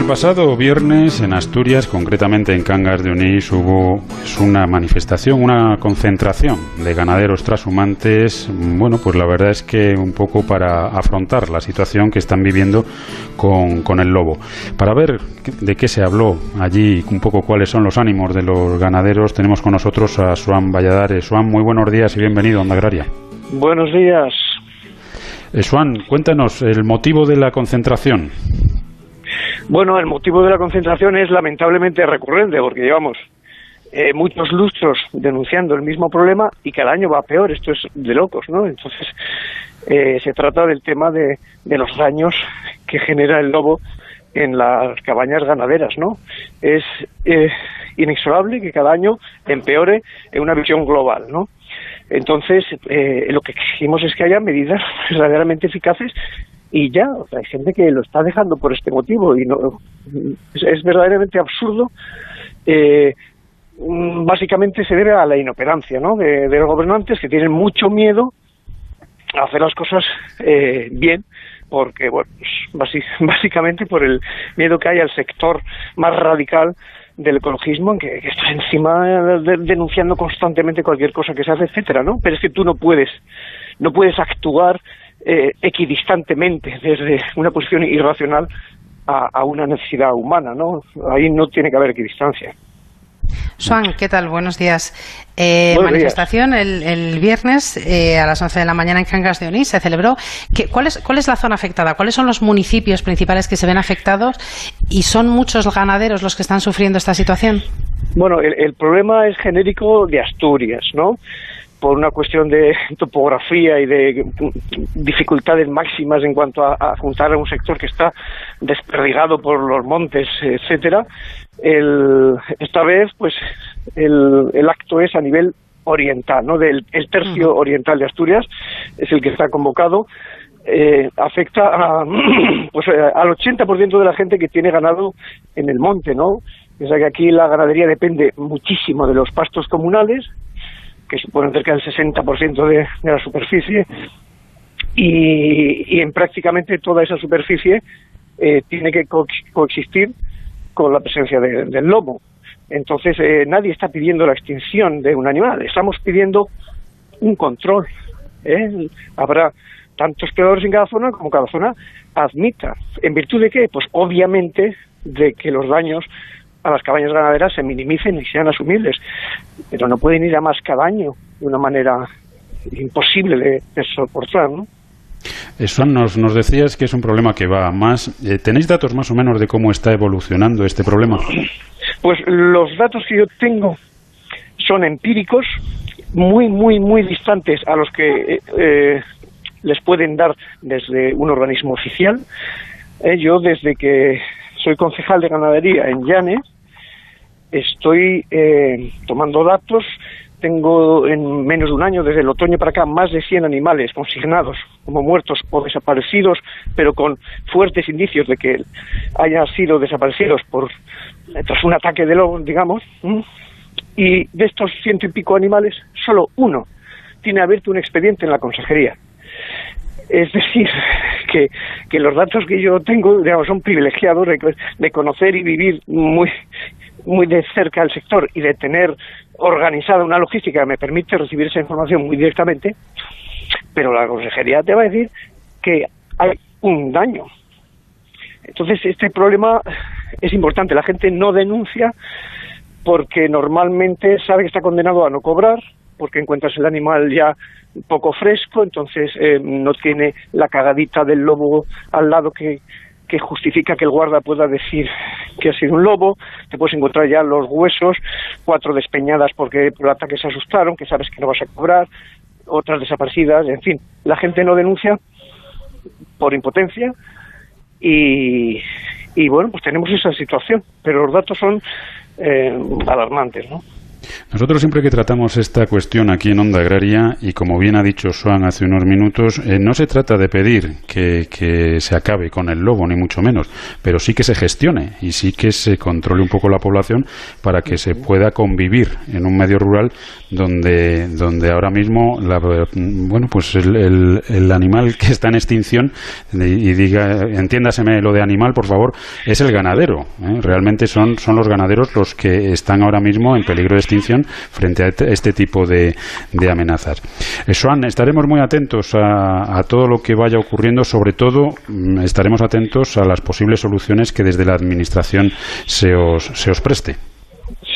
El pasado viernes en Asturias, concretamente en Cangas de Onís, hubo pues, una manifestación, una concentración de ganaderos trashumantes. Bueno, pues la verdad es que un poco para afrontar la situación que están viviendo con, con el lobo. Para ver de qué se habló allí, un poco cuáles son los ánimos de los ganaderos, tenemos con nosotros a Suan Valladares. Suan, muy buenos días y bienvenido a Onda Agraria. Buenos días. Eh, Suan, cuéntanos el motivo de la concentración. Bueno, el motivo de la concentración es lamentablemente recurrente, porque llevamos eh, muchos lustros denunciando el mismo problema y cada año va peor. Esto es de locos, ¿no? Entonces, eh, se trata del tema de, los daños que genera el lobo en las cabañas ganaderas, ¿no? Es eh, inexorable que cada año empeore en una visión global, ¿no? Entonces, eh, lo que exigimos es que haya medidas <laughs> verdaderamente eficaces y ya, hay gente que lo está dejando por este motivo y no es, verdaderamente absurdo. Eh, mm, básicamente se debe a la inoperancia ¿no? de, los gobernantes que tienen mucho miedo a hacer las cosas eh, bien porque, bueno, pues, <laughs> básicamente por el miedo que hay al sector más radical del ecologismo, que, que está encima denunciando constantemente cualquier cosa que se hace, etcétera, ¿no? Pero es que tú no puedes, no puedes actuar eh, equidistantemente desde una posición irracional a, a, una necesidad humana, ¿no? Ahí no tiene que haber equidistancia. Juan, ¿qué tal? Buenos días. Eh, manifestación el, viernes eh, a las 11 de la mañana en Cangas de Onís se celebró. cuál, es, ¿Cuál es la zona afectada? ¿Cuáles son los municipios principales que se ven afectados? ¿Y son muchos ganaderos los que están sufriendo esta situación? Bueno, el, el problema es genérico de Asturias, ¿no? Por una cuestión de topografía y de dificultades máximas en cuanto a, juntar a un sector que está desperdigado por los montes, etcétera, el, esta vez pues el, el acto es a nivel oriental, ¿no? Del el tercio oriental de Asturias es el que está convocado. Eh, afecta a, <clears throat> pues, eh, al 80% de la gente que tiene ganado en el monte, ¿no? Piensa que aquí la ganadería depende muchísimo de los pastos comunales, que suponen cerca del 60% de, de la superficie, y, en prácticamente toda esa superficie eh, tiene que coexistir con la presencia del lobo. Entonces, eh, nadie está pidiendo la extinción de un animal, estamos pidiendo un control. ¿eh? Habrá tantos predadores en cada zona como cada zona admita. ¿En virtud de qué? Pues obviamente de que los daños a las cabañas ganaderas se minimicen y sean asumibles, pero no pueden ir a más cada año de una manera imposible de, soportar, ¿no? Eso nos, nos decías que es un problema que va más. Eh, ¿Tenéis datos más o menos de cómo está evolucionando este problema? Pues los datos que yo tengo son empíricos, muy, muy, muy distantes a los que eh, eh, les pueden dar desde un organismo oficial. yo, desde que soy concejal de ganadería en Llanes, estoy eh, tomando datos, tengo en menos de un año, desde el otoño para acá, más de 100 animales consignados como muertos o desaparecidos, pero con fuertes indicios de que hayan sido desaparecidos por tras un ataque de lobo, digamos, y de estos ciento y pico animales, solo uno tiene abierto un expediente en la consejería. Es decir, <laughs> que, que los datos que yo tengo digamos, son privilegiados de conocer y vivir muy muy de cerca el sector y de tener organizada una logística que me permite recibir esa información muy directamente, pero la consejería te va a decir que hay un daño. Entonces, este problema es importante. La gente no denuncia porque normalmente sabe que está condenado a no cobrar, porque encuentras el animal ya poco fresco, entonces eh, no tiene la cagadita del lobo al lado que, que justifica que el guarda pueda decir que ha sido un lobo, te puedes encontrar ya los huesos, cuatro despeñadas porque por el ataque se asustaron, que sabes que no vas a cobrar, otras desaparecidas, en fin, la gente no denuncia por impotencia y, y bueno, pues tenemos esa situación, pero los datos son eh, alarmantes, ¿no? Nosotros siempre que tratamos esta cuestión aquí en Onda Agraria, y como bien ha dicho Swan hace unos minutos, eh, no se trata de pedir que, se acabe con el lobo, ni mucho menos, pero sí que se gestione y sí que se controle un poco la población para que se pueda convivir en un medio rural donde, donde ahora mismo, bueno, pues el, el, animal que está en extinción, y diga, entiéndaseme lo de animal, por favor, es el ganadero. ¿eh? Realmente son, son los ganaderos los que están ahora mismo en peligro de extinción frente a este, este tipo de, amenazas. Joan, estaremos muy atentos a, todo lo que vaya ocurriendo, sobre todo mm, estaremos atentos a las posibles soluciones que desde la Administración se os, se os preste.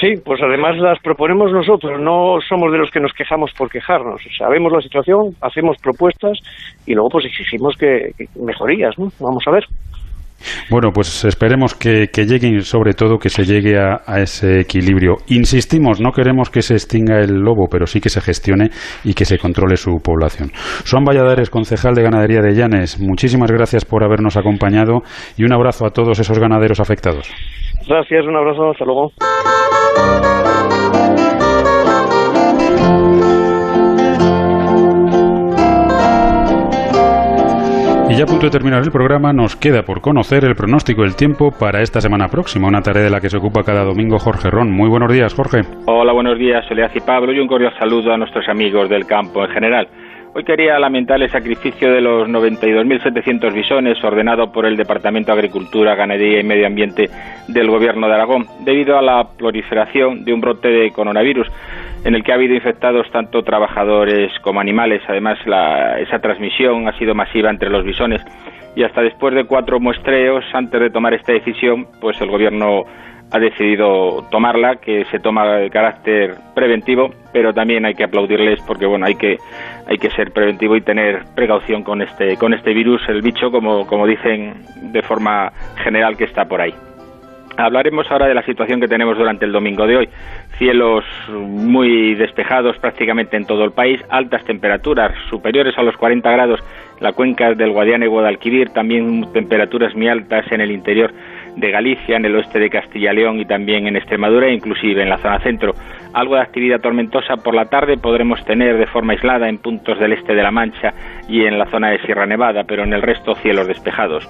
Sí, pues además las proponemos nosotros, no somos de los que nos quejamos por quejarnos. Sabemos la situación, hacemos propuestas y luego pues exigimos que, que mejorías, ¿no? Vamos a ver. Bueno, pues esperemos que, lleguen, sobre todo que se llegue a, ese equilibrio. Insistimos, no queremos que se extinga el lobo, pero sí que se gestione y que se controle su población. Son Valladares, concejal de Ganadería de Llanes, muchísimas gracias por habernos acompañado y un abrazo a todos esos ganaderos afectados. Gracias, un abrazo, hasta luego. Ya a punto de terminar el programa, nos queda por conocer el pronóstico del tiempo para esta semana próxima, una tarea de la que se ocupa cada domingo Jorge Ron. Muy buenos días, Jorge. Hola, buenos días, Soledad y Pablo, y un cordial saludo a nuestros amigos del campo en general. Hoy quería lamentar el sacrificio de los 92.700 bisones ordenado por el Departamento de Agricultura, Ganadería y Medio Ambiente del Gobierno de Aragón, debido a la proliferación de un brote de coronavirus en el que ha habido infectados tanto trabajadores como animales. Además, esa transmisión ha sido masiva entre los bisones y hasta después de cuatro muestreos, antes de tomar esta decisión, pues el Gobierno ha decidido tomarla, que se toma de carácter preventivo, pero también hay que aplaudirles porque bueno, hay que hay que ser preventivo y tener precaución con este con este virus, el bicho como como dicen de forma general que está por ahí. Hablaremos ahora de la situación que tenemos durante el domingo de hoy. Cielos muy despejados prácticamente en todo el país, altas temperaturas superiores a los 40 grados la cuenca del Guadiana y Guadalquivir, también temperaturas muy altas en el interior de Galicia, en el oeste de Castilla y León y también en Extremadura e inclusive en la zona centro. Algo de actividad tormentosa por la tarde podremos tener de forma aislada en puntos del este de la Mancha y en la zona de Sierra Nevada, pero en el resto cielos despejados.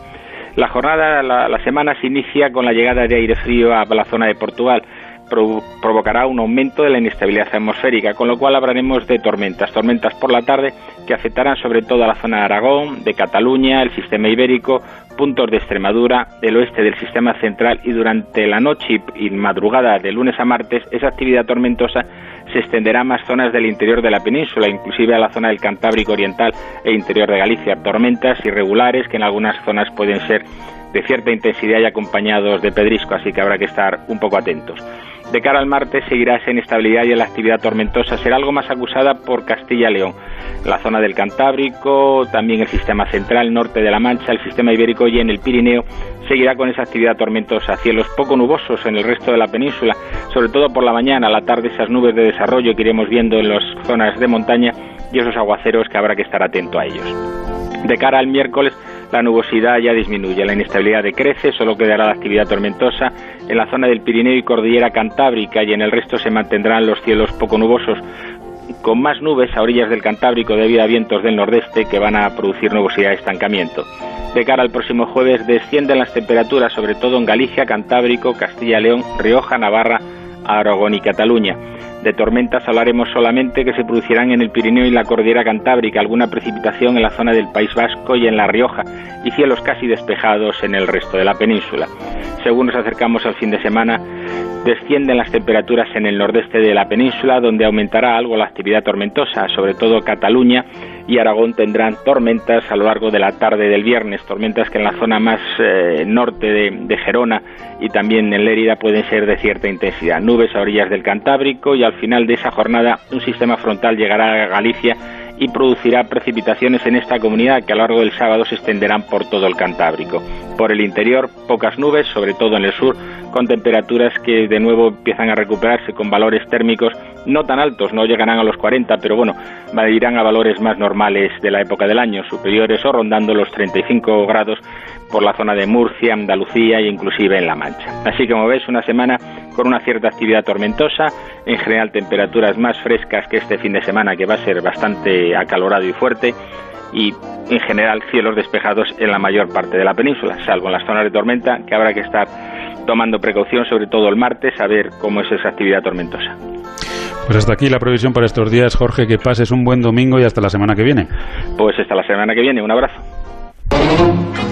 La jornada, la, semana se inicia con la llegada de aire frío a la zona de Portugal. provocará un aumento de la inestabilidad atmosférica, con lo cual hablaremos de tormentas, tormentas por la tarde que afectarán sobre todo a la zona de Aragón, de Cataluña, el sistema ibérico, puntos de Extremadura, del oeste del sistema central y durante la noche y madrugada de lunes a martes esa actividad tormentosa se extenderá a más zonas del interior de la península, inclusive a la zona del Cantábrico Oriental e interior de Galicia. Tormentas irregulares que en algunas zonas pueden ser de cierta intensidad y acompañados de pedrisco, así que habrá que estar un poco atentos. De cara al martes seguirá esa inestabilidad y la actividad tormentosa será algo más acusada por Castilla-León, la zona del Cantábrico, también el sistema central, norte de la Mancha, el sistema ibérico y en el Pirineo seguirá con esa actividad tormentosa. Cielos poco nubosos en el resto de la península, sobre todo por la mañana, a la tarde esas nubes de desarrollo que iremos viendo en las zonas de montaña y esos aguaceros que habrá que estar atento a ellos. De cara al miércoles, la nubosidad ya disminuye, la inestabilidad decrece, solo quedará la actividad tormentosa en la zona del Pirineo y Cordillera Cantábrica y en el resto se mantendrán los cielos poco nubosos, con más nubes a orillas del Cantábrico debido a vientos del nordeste que van a producir nubosidad de estancamiento. De cara al próximo jueves descienden las temperaturas, sobre todo en Galicia, Cantábrico, Castilla-León, Rioja, Navarra, Aragón y Cataluña. De tormentas hablaremos solamente que se producirán en el Pirineo y la Cordillera Cantábrica, alguna precipitación en la zona del País Vasco y en La Rioja, y cielos casi despejados en el resto de la península. Según nos acercamos al fin de semana, descienden las temperaturas en el nordeste de la península, donde aumentará algo la actividad tormentosa, sobre todo Cataluña y Aragón tendrán tormentas a lo largo de la tarde del viernes, tormentas que en la zona más eh, norte de, de, Gerona y también en Lérida pueden ser de cierta intensidad. Nubes a orillas del Cantábrico y al final de esa jornada un sistema frontal llegará a Galicia y producirá precipitaciones en esta comunidad que a lo largo del sábado se extenderán por todo el Cantábrico. Por el interior, pocas nubes, sobre todo en el sur, con temperaturas que de nuevo empiezan a recuperarse con valores térmicos no tan altos, no llegarán a los 40, pero bueno, irán a valores más normales de la época del año, superiores o rondando los 35 grados por la zona de Murcia, Andalucía e inclusive en La Mancha. Así como ves, una semana con una cierta actividad tormentosa, en general temperaturas más frescas que este fin de semana que va a ser bastante acalorado y fuerte y en general cielos despejados en la mayor parte de la península, salvo en las zonas de tormenta que habrá que estar tomando precaución, sobre todo el martes, a ver cómo es esa actividad tormentosa. Pues hasta aquí la previsión para estos días, Jorge, que pases un buen domingo y hasta la semana que viene. Pues hasta la semana que viene, un abrazo.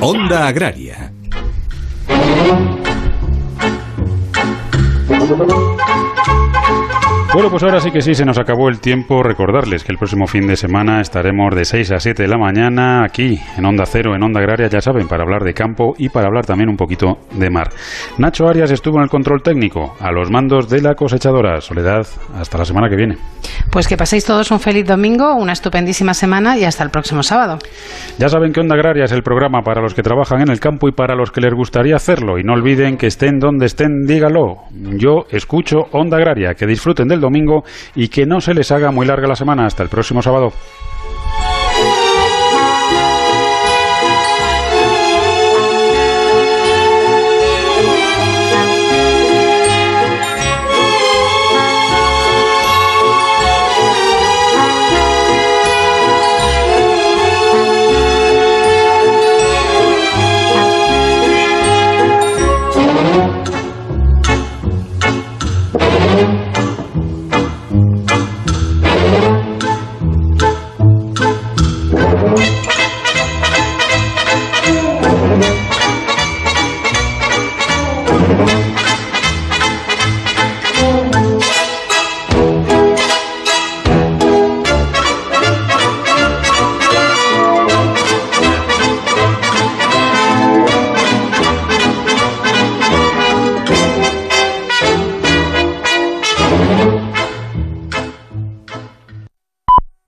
Onda Agraria. Gracias. Bueno, pues ahora sí que sí, se nos acabó el tiempo. Recordarles que el próximo fin de semana estaremos de 6 a 7 de la mañana aquí en Onda Cero, en Onda Agraria, ya saben, para hablar de campo y para hablar también un poquito de mar. Nacho Arias estuvo en el control técnico, a los mandos de la cosechadora. Soledad, hasta la semana que viene. Pues que paséis todos un feliz domingo, una estupendísima semana y hasta el próximo sábado. Ya saben que Onda Agraria es el programa para los que trabajan en el campo y para los que les gustaría hacerlo. Y no olviden que estén donde estén, dígalo. Yo escucho Onda Agraria. Que disfruten del domingo y que no se les haga muy larga la semana. Hasta el próximo sábado.